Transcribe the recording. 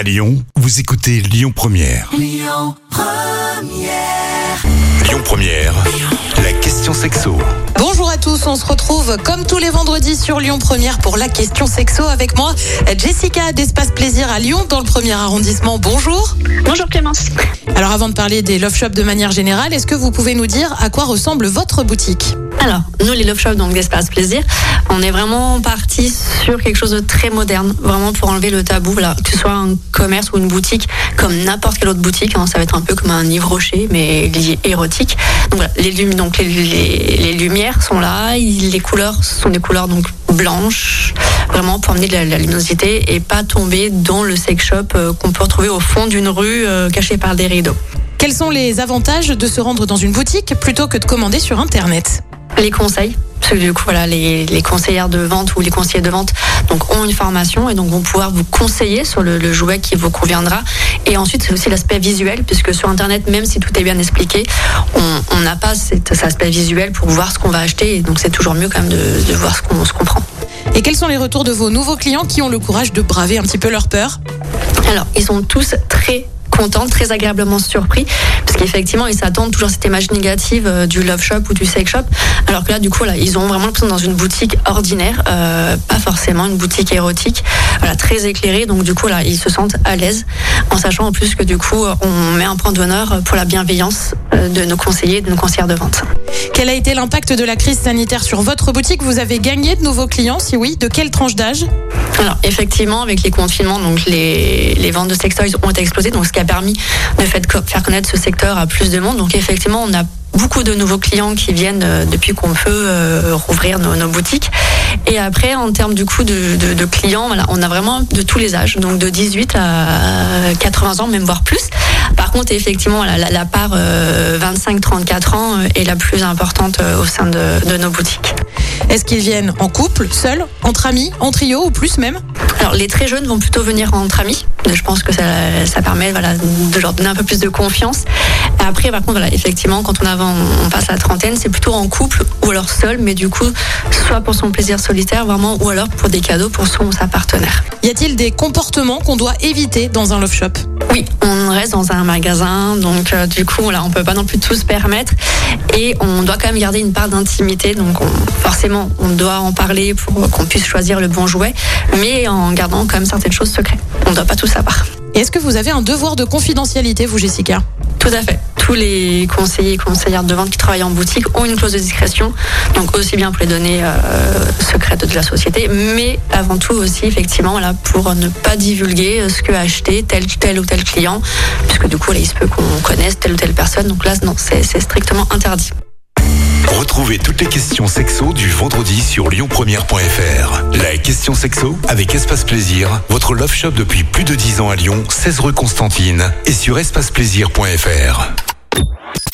À Lyon, vous écoutez Lyon Première. Lyon Première, la question sexo. Bonjour à tous, on se retrouve comme tous les vendredis sur Lyon Première pour la question sexo avec moi, Jessica d'Espace Plaisir à Lyon dans le premier arrondissement. Bonjour. Bonjour Clémence. Alors avant de parler des love shops de manière générale, est-ce que vous pouvez nous dire à quoi ressemble votre boutique? Alors, nous les Love Shops, donc d'Espace Plaisir, on est vraiment parti sur quelque chose de très moderne, vraiment pour enlever le tabou, voilà, que ce soit un commerce ou une boutique, comme n'importe quelle autre boutique, hein, ça va être un peu comme un Yves Rocher, mais lié érotique. Donc voilà, les, lumières sont là, les couleurs sont des couleurs donc blanches, vraiment pour amener de la, luminosité et pas tomber dans le sex shop euh, qu'on peut retrouver au fond d'une rue euh, caché par des rideaux. Quels sont les avantages de se rendre dans une boutique plutôt que de commander sur Internet? Les conseils. Parce que du coup, voilà, les, les conseillères de vente ou les conseillers de vente donc, ont une formation et donc vont pouvoir vous conseiller sur le, le jouet qui vous conviendra. Et ensuite, c'est aussi l'aspect visuel, puisque sur Internet, même si tout est bien expliqué, on n'a pas cet, cet aspect visuel pour voir ce qu'on va acheter. Et donc, c'est toujours mieux quand même de, de voir ce qu'on qu'on prend. Et quels sont les retours de vos nouveaux clients qui ont le courage de braver un petit peu leur peur? Alors, ils sont tous très très agréablement surpris, parce qu'effectivement, ils s'attendent toujours à cette image négative euh, du love shop ou du sex shop, alors que là, du coup, là, ils ont vraiment l'impression d'être dans une boutique ordinaire, euh, pas forcément une boutique érotique, très éclairée, donc du coup, là, ils se sentent à l'aise, en sachant en plus que du coup, on met un point d'honneur pour la bienveillance euh, de nos conseillers, de nos conseillères de vente. Quel a été l'impact de la crise sanitaire sur votre boutique Vous avez gagné de nouveaux clients Si oui, de quelle tranche d'âge Alors effectivement, avec les confinements, donc les, les ventes de sextoys ont été explosées, donc ce qui a permis de faire connaître ce secteur à plus de monde. Donc effectivement, on a beaucoup de nouveaux clients qui viennent euh, depuis qu'on peut euh, rouvrir nos, boutiques. Et après, en termes du coup de, de- de clients, voilà, on a vraiment de tous les âges, donc de 18 à 80 ans, même voire plus. Par contre, effectivement, la, la part 25-34 ans euh, est la plus importante euh, au sein de, de nos boutiques. Est-ce qu'ils viennent en couple, seuls, entre amis, en trio ou plus même? Alors les très jeunes vont plutôt venir entre amis. Je pense que ça, ça permet voilà, de leur donner un peu plus de confiance. Après, par contre, voilà, effectivement, quand on, on passe à la trentaine, c'est plutôt en couple ou alors seul, mais du coup, soit pour son plaisir solitaire, vraiment, ou alors pour des cadeaux pour son ou sa partenaire. Y a-t-il des comportements qu'on doit éviter dans un love shop? Oui, on reste dans un magasin, donc euh, du coup, là, on peut pas non plus tout se permettre, et on doit quand même garder une part d'intimité. Donc, on- forcément, on doit en parler pour qu'on puisse choisir le bon jouet, mais en gardant quand même certaines choses secrètes. On ne doit pas tout savoir. Est-ce que vous avez un devoir de confidentialité, vous, Jessica? Tout à fait. Tous les conseillers et conseillères de vente qui travaillent en boutique ont une clause de discrétion, donc aussi bien pour les données euh, secrètes de la société, mais avant tout aussi effectivement voilà, pour ne pas divulguer ce que a acheté tel, tel ou tel client, puisque du coup là, il se peut qu'on connaisse telle ou telle personne, donc là non, c'est strictement interdit. Retrouvez toutes les questions sexo du vendredi sur lyonpremière.fr. La question sexo avec Espace Plaisir, votre love shop depuis plus de 10 ans à Lyon, 16 rue Constantine et sur espaceplaisir.fr.